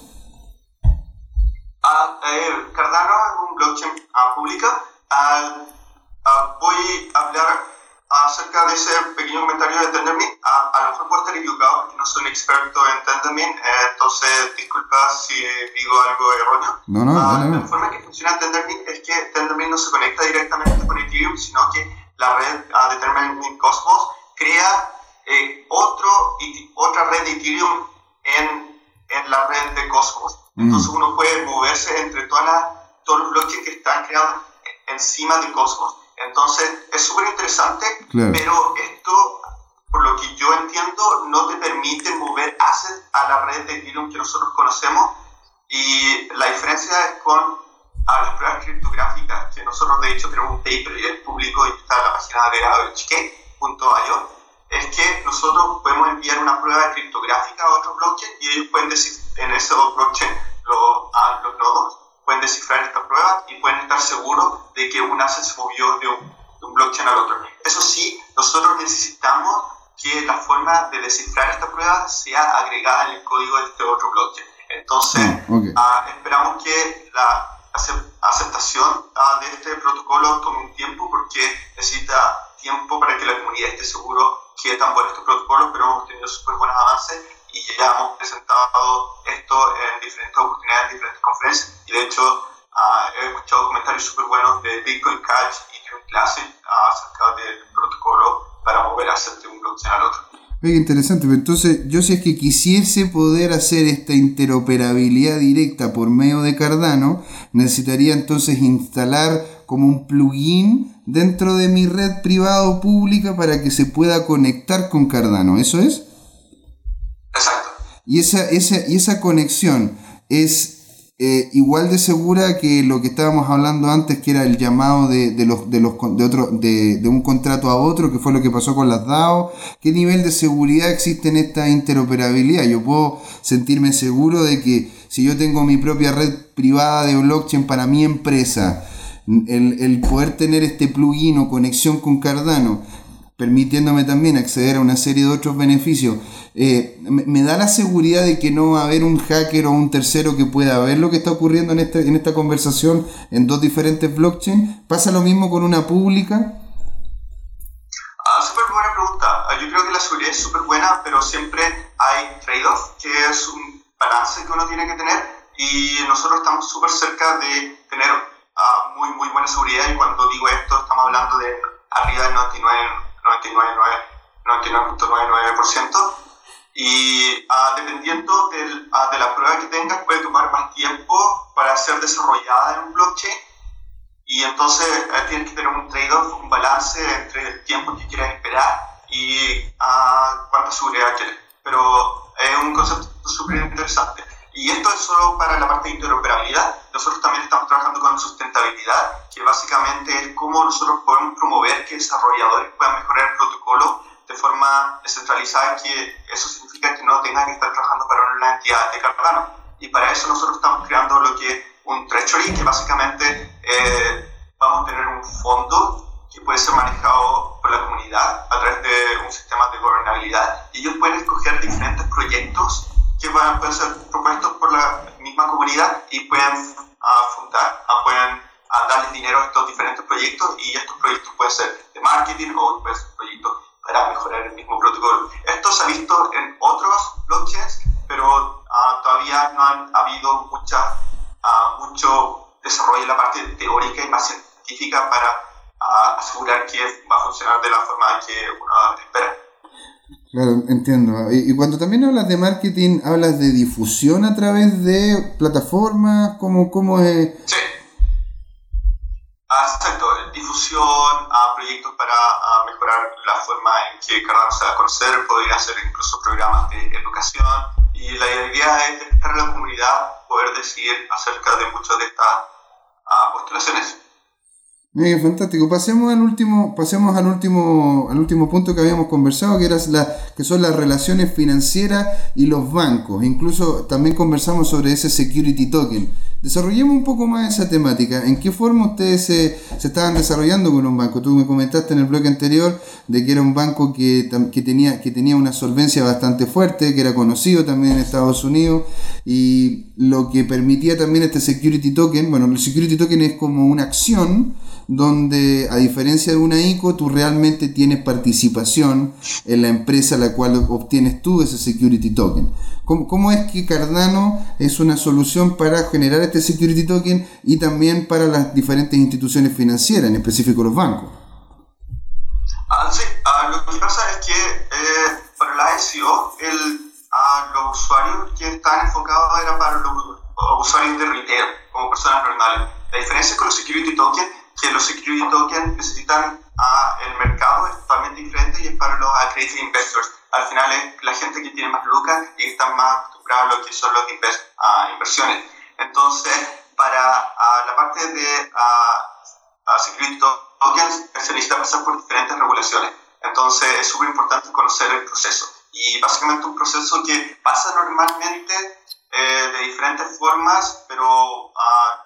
[SPEAKER 2] Eh, Cardano es un blockchain uh, pública. Uh, voy a hablar acerca de ese pequeño comentario de Tendermint. a lo mejor puedo estar equivocado porque no soy un experto en Tendermint, eh, entonces disculpa si digo algo erróneo.
[SPEAKER 1] No, no, no, no.
[SPEAKER 2] La forma que funciona Tendermint es que Tendermint no se conecta directamente con Ethereum, sino que la red de Tendermint Cosmos crea eh, otro, otra red de Ethereum en, en la red de Cosmos. Entonces uno puede moverse entre todas las, todos los blockchains que están creados encima de Cosmos. Entonces es súper interesante, claro. pero esto, por lo que yo entiendo, no te permite mover assets a la red de Ethereum que nosotros conocemos. Y la diferencia es con a las pruebas criptográficas, que nosotros de hecho tenemos un paper y es público y está en la página de HK.io, es que nosotros podemos enviar una prueba criptográfica a otro blockchain y ellos pueden decir en ese blockchain lo, a los nodos pueden descifrar esta prueba y pueden estar seguros de que un asset se movió de un, de un blockchain al otro. Eso sí, nosotros necesitamos que la forma de descifrar esta prueba sea agregada en el código de este otro blockchain. Entonces, okay. uh, esperamos que la aceptación uh, de este protocolo tome un tiempo porque necesita tiempo para que la comunidad esté seguro que tan buenos estos protocolos, pero hemos tenido súper buenos avances y ya hemos presentado esto en diferentes oportunidades, en diferentes conferencias y de hecho uh, he escuchado comentarios súper buenos de Bitcoin Cash y Ethereum clase acerca del protocolo para mover hacer de un blockchain al otro.
[SPEAKER 1] Oye, interesante, pero entonces yo si es que quisiese poder hacer esta interoperabilidad directa por medio de Cardano, necesitaría entonces instalar como un plugin dentro de mi red privada o pública para que se pueda conectar con Cardano, ¿eso es? Y esa, esa, y esa conexión es eh, igual de segura que lo que estábamos hablando antes, que era el llamado de, de los, de, los, de, otro, de, de, un contrato a otro, que fue lo que pasó con las DAO. ¿Qué nivel de seguridad existe en esta interoperabilidad? Yo puedo sentirme seguro de que si yo tengo mi propia red privada de blockchain para mi empresa, el, el poder tener este plugin o conexión con Cardano, permitiéndome también acceder a una serie de otros beneficios, eh, me, da la seguridad de que no va a haber un hacker o un tercero que pueda ver lo que está ocurriendo en, este, en esta conversación en dos diferentes blockchains. ¿Pasa lo mismo con una pública?
[SPEAKER 2] Ah, súper buena pregunta. Ah, yo creo que la seguridad es súper buena, pero siempre hay trade-off, que es un balance que uno tiene que tener y nosotros estamos súper cerca de tener uh, muy, muy buena seguridad y cuando digo esto estamos hablando de arriba del 99.99% 99, y uh, dependiendo del, uh, de la prueba que tengas puede tomar más tiempo para ser desarrollada en un blockchain y entonces uh, tienes que tener un trade-off, un balance entre el tiempo que quieras esperar y cuánta seguridad quieres. Pero es un concepto súper interesante. Y esto es solo para la parte de interoperabilidad. Nosotros también estamos trabajando con sustentabilidad, que básicamente es cómo nosotros podemos promover que desarrolladores puedan mejorar el protocolo de forma descentralizada, que eso significa que no tengan que estar trabajando para una entidad de Cardano. Y para eso nosotros estamos creando lo que es un treasury, que básicamente eh, vamos a tener un fondo que puede ser manejado por la comunidad a través de un sistema de gobernabilidad. Y ellos pueden escoger diferentes proyectos que van, pueden ser propuestos por la misma comunidad y pueden uh, fundar, uh, pueden uh, darles dinero a estos diferentes proyectos y estos proyectos pueden ser de marketing o pueden ser proyectos para mejorar el mismo protocolo. Esto se ha visto en otros blockchains, pero todavía no han habido mucha, mucho desarrollo en la parte teórica y más científica para asegurar que va a funcionar de la forma que uno espera.
[SPEAKER 1] Claro, entiendo. Y, cuando también hablas de marketing, ¿hablas de difusión a través de plataformas? ¿Cómo, cómo es?
[SPEAKER 2] Sí. Exacto, difusión, a proyectos para a mejorar la forma en que Cardano se da a conocer, podría hacer incluso programas de educación y la idea es estar en la comunidad, poder decidir acerca de muchas de estas uh, postulaciones.
[SPEAKER 1] Eh, fantástico. Pasemos al último, pasemos al último, al último punto que habíamos conversado, que era la, que son las relaciones financieras y los bancos. Incluso también conversamos sobre ese security token. Desarrollemos un poco más esa temática. ¿En qué forma ustedes se, se estaban desarrollando con un banco? Tú me comentaste en el bloque anterior de que era un banco que, que, tenía, que tenía una solvencia bastante fuerte, que era conocido también en Estados Unidos y lo que permitía también este security token, bueno, el security token es como una acción donde a diferencia de una ICO tú realmente tienes participación en la empresa a la cual obtienes tú ese security token. ¿Cómo, ¿Cómo, es que Cardano es una solución para generar este security token y también para las diferentes instituciones financieras, en específico los bancos?
[SPEAKER 2] Ah, sí, ah, lo que pasa es que eh, para la ICO el, ah, los usuarios que están enfocados eran para los, los usuarios de retail, como personas normales. La diferencia con los security tokens que los security tokens necesitan a el mercado es totalmente diferente y es para los accredited investors. Al final es la gente que tiene más lucas y está más acostumbrada a lo que son los invest, uh, inversiones. Entonces, para uh, la parte de uh, security tokens se necesita pasar por diferentes regulaciones. Entonces, es súper importante conocer el proceso. Y básicamente un proceso que pasa normalmente eh, de diferentes formas, pero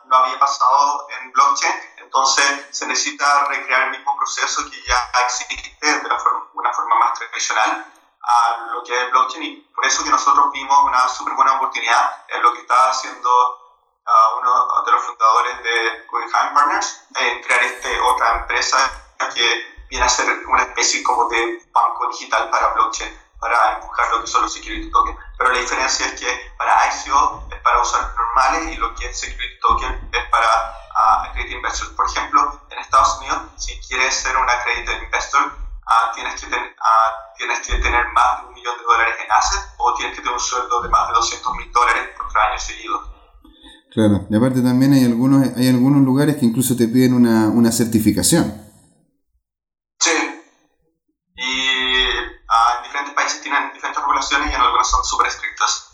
[SPEAKER 2] no había pasado en blockchain entonces se necesita recrear el mismo proceso que ya existe de forma, una forma más tradicional a lo que es blockchain y por eso que nosotros vimos una súper buena oportunidad en lo que está haciendo uh, uno de los fundadores de Guggenheim Partners en crear este, otra empresa que viene a ser una especie como de banco digital para blockchain para empujar lo que son los security tokens. Pero la diferencia es que para ICO es para usuarios normales y lo que es security token es para a accredited investors. Por ejemplo, en Estados Unidos, si quieres ser un accredited investor, uh, tienes, que ten, uh, tienes que tener más de un millón de dólares en assets o tienes que tener un sueldo de más de 200 mil dólares por tres años seguidos.
[SPEAKER 1] Claro, y aparte también hay algunos, hay algunos lugares que incluso te piden una, una certificación.
[SPEAKER 2] Sí, y uh, en diferentes países tienen diferentes regulaciones y en algunas son súper estrictas.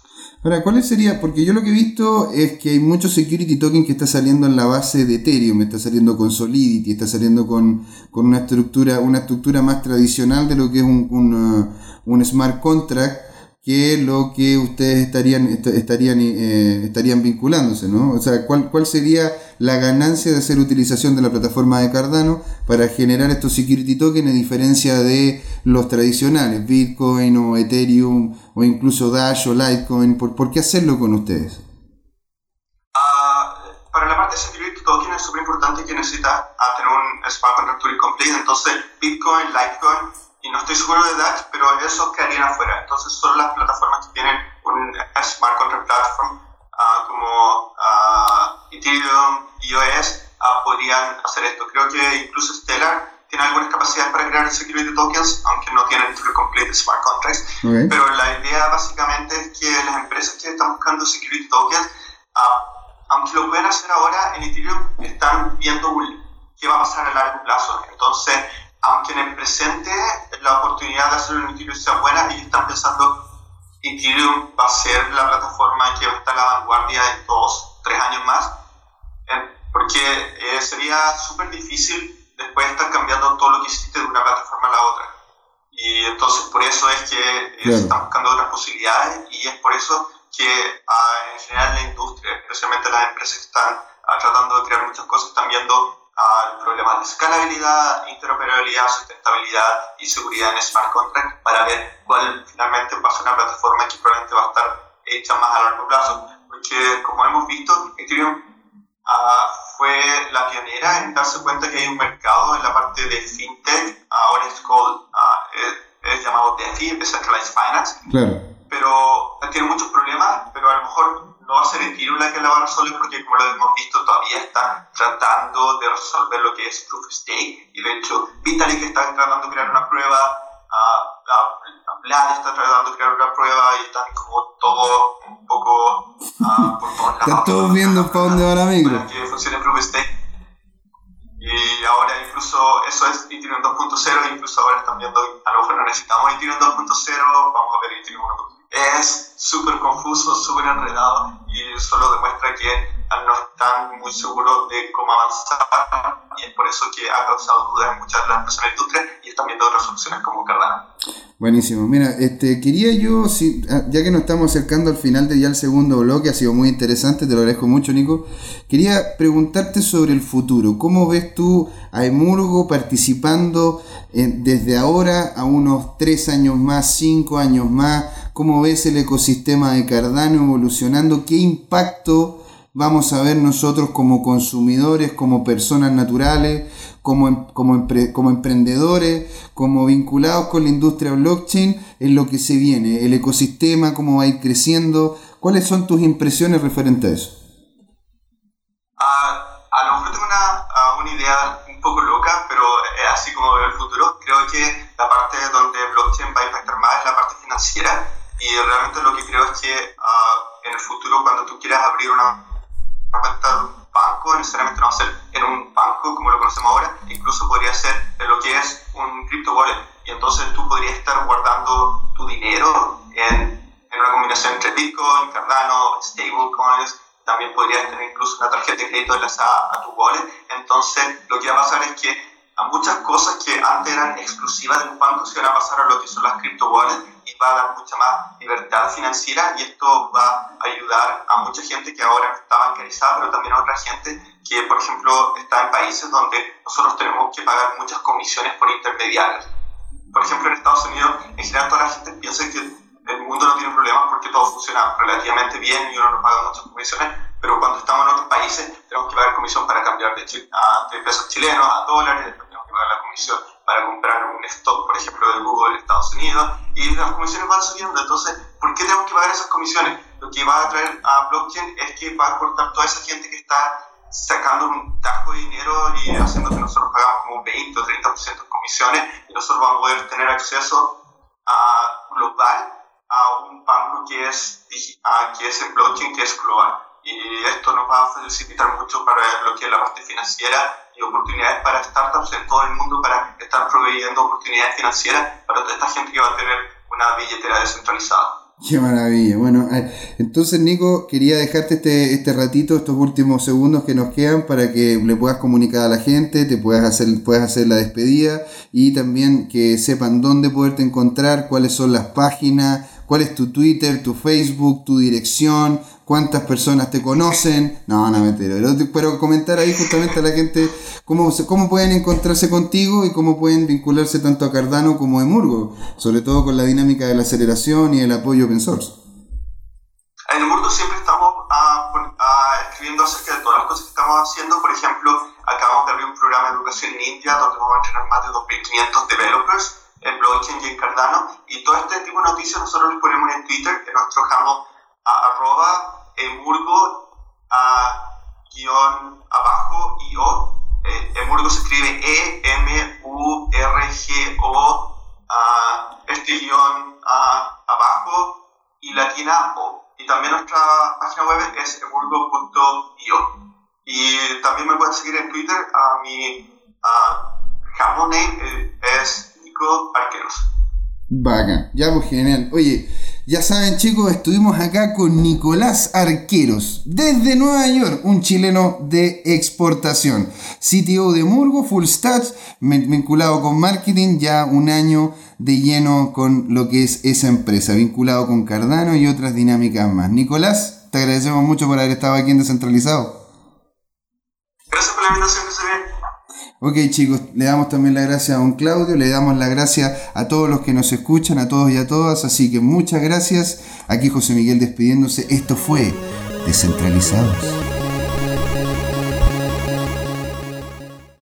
[SPEAKER 1] Ahora, ¿cuáles sería? Porque yo lo que he visto es que hay mucho security token que está saliendo en la base de Ethereum, está saliendo con Solidity, está saliendo con, con una estructura, una estructura más tradicional de lo que es un, un, un smart contract que lo que ustedes estarían, estarían, eh, estarían vinculándose, ¿no? O sea, ¿cuál, ¿cuál sería la ganancia de hacer utilización de la plataforma de Cardano para generar estos security tokens a diferencia de los tradicionales, Bitcoin o Ethereum o incluso Dash o Litecoin? ¿Por, por qué hacerlo con ustedes?
[SPEAKER 2] Uh, para la parte de security token es súper importante que necesitas uh, tener un smart contract complete, entonces Bitcoin, Litecoin y no estoy seguro de Dash, pero esos quedarían afuera. Entonces, solo las plataformas que tienen un Smart Contract Platform uh, como uh, Ethereum, iOS, uh, podrían hacer esto. Creo que incluso Stellar tiene algunas capacidades para crear security tokens, aunque no tienen complete smart contracts.
[SPEAKER 1] Okay.
[SPEAKER 2] Pero la idea básicamente es que las empresas que están buscando security tokens, aunque lo pueden hacer ahora en Ethereum, están viendo qué va a pasar a largo plazo. Entonces, aunque en el presente la oportunidad de hacerlo en Ethereum sea buena, ellos están pensando Ethereum va a ser la plataforma que va a estar a la vanguardia en dos, tres años más, porque eh, sería súper difícil después de estar cambiando todo lo que hiciste de una plataforma a la otra. Y entonces por eso es que ellos
[SPEAKER 1] Claro.
[SPEAKER 2] están buscando otras posibilidades y es por eso que ah, en general la industria, especialmente las empresas que están ah, tratando de crear muchas cosas, están viendo al problema de escalabilidad, interoperabilidad, sustentabilidad y seguridad en smart contract para ver cuál finalmente va a ser una plataforma que probablemente va a estar hecha más a largo plazo. Porque como hemos visto, Ethereum ah, fue la pionera en darse cuenta que hay un mercado en la parte de fintech, ahora es, called, ah, es, es llamado DeFi, Decentralized Finance,
[SPEAKER 1] Claro.
[SPEAKER 2] pero tiene muchos problemas, pero a lo mejor no va a ser Ethereum la que la va a resolver porque como lo hemos visto todavía están tratando de resolver lo que es Proof of Stake y de hecho Vitalik está tratando de crear una prueba, uh, uh, Vlad está tratando de crear una prueba y están como todo un poco uh, por todos lados.
[SPEAKER 1] Están todos viendo para dónde va la micro.
[SPEAKER 2] Para que funcione Proof of Stake. Y ahora incluso eso es Ethereum 2.0, incluso ahora están viendo, a lo mejor no necesitamos Ethereum 2.0, vamos a ver Ethereum 1.0. Es súper confuso, súper enredado y solo demuestra que no están muy seguros de cómo avanzar y es por eso que ha causado dudas en muchas de las personas de industria y están viendo otras soluciones como Cardano.
[SPEAKER 1] Buenísimo. Mira, este, quería yo, ah, ya que nos estamos acercando al final de ya el segundo bloque, ha sido muy interesante, te lo agradezco mucho, Nico. Quería preguntarte sobre el futuro. ¿Cómo ves tú a Emurgo participando en- desde ahora a unos 3 años más, 5 años más? ¿Cómo ves el ecosistema de Cardano evolucionando? ¿Qué impacto vamos a ver nosotros como consumidores, como personas naturales, como, em- como, como emprendedores, como vinculados con la industria blockchain en lo que se viene, el ecosistema, cómo va a ir creciendo? ¿Cuáles son tus impresiones referentes a eso?
[SPEAKER 2] Ah, a lo mejor tengo una, una idea un poco loca, pero es así como veo el futuro. Creo que la parte donde blockchain va a impactar más es la parte financiera y realmente lo que creo es que ah, en el futuro cuando tú quieras abrir una cuenta banco, necesariamente no va a ser en un banco como lo conocemos ahora, incluso podría ser en lo que es un crypto wallet y entonces tú podrías estar guardando tu dinero en, en una combinación entre Bitcoin, Cardano, stablecoins, también podrías tener incluso una tarjeta de crédito enlazada a tu wallet. Entonces, lo que va a pasar es que a muchas cosas que antes eran exclusivas de un banco se van a pasar a lo que son las crypto wallets va a dar mucha más libertad financiera y esto va a ayudar a mucha gente que ahora está bancarizada, pero también a otra gente que, por ejemplo, está en países donde nosotros tenemos que pagar muchas comisiones por intermediarios. Por ejemplo, en Estados Unidos, en general toda la gente piensa que el mundo no tiene problemas porque todo funciona relativamente bien y uno no paga muchas comisiones, pero cuando estamos en otros países tenemos que pagar comisión para cambiar de, a- de pesos chilenos a dólares, después tenemos que pagar la comisión para comprar un stock, por ejemplo, de Google en Estados Unidos, y las comisiones van subiendo. Entonces, ¿por qué tenemos que pagar esas comisiones? Lo que va a traer a blockchain es que va a cortar toda esa gente que está sacando un tajo de dinero y haciendo que nosotros pagamos como 20 o 30% de comisiones y nosotros vamos a poder tener acceso a global a un banco que es, que es el blockchain, que es global. Y esto nos va a facilitar mucho para lo que es la parte financiera y oportunidades para startups en todo el mundo para estar proveyendo oportunidades financieras para toda esta gente que va a tener una billetera descentralizada.
[SPEAKER 1] Qué maravilla. Bueno, entonces Nico, quería dejarte este, este ratito, estos últimos segundos que nos quedan para que le puedas comunicar a la gente, te puedas hacer, puedas hacer la despedida y también que sepan dónde poderte encontrar, cuáles son las páginas, cuál es tu Twitter, tu Facebook, tu dirección, cuántas personas te conocen. No, no me entero. Pero comentar ahí justamente a la gente cómo, cómo pueden encontrarse contigo y cómo pueden vincularse tanto a Cardano como a Emurgo, sobre todo con la dinámica de la aceleración y el apoyo open source.
[SPEAKER 2] En Emurgo siempre estamos ah, ah, escribiendo acerca de todas las cosas que estamos haciendo. Por ejemplo, acabamos de abrir un programa de educación en India donde vamos a entrenar más de 2.500 developers en blockchain y en Cardano. Y todo este tipo de noticias nosotros les ponemos en Twitter, que nosotros trabajamos a arroba emurgo a guion abajo y o. Eh, emurgo se escribe E-M-U-R-G-O, este guion abajo y latina o. Y también nuestra página web es emurgo.io. Y también me pueden seguir en Twitter. A mi uh, name eh, es Arqueros.
[SPEAKER 1] Vaca, ya pues genial. Oye, ya saben chicos, estuvimos acá con Nicolás Arqueros, desde Nueva York, un chileno de exportación. CTO de Murgo, full stack, vinculado con marketing, ya un año de lleno con lo que es esa empresa, vinculado con Cardano y otras dinámicas más. Nicolás, te agradecemos mucho por haber estado aquí en Descentralizado.
[SPEAKER 2] Gracias por la invitación, ve.
[SPEAKER 1] Ok chicos, le damos también la gracia a don Claudio, le damos la gracia a todos los que nos escuchan, a todos y a todas, así que muchas gracias. Aquí José Miguel despidiéndose, esto fue Descentralizados.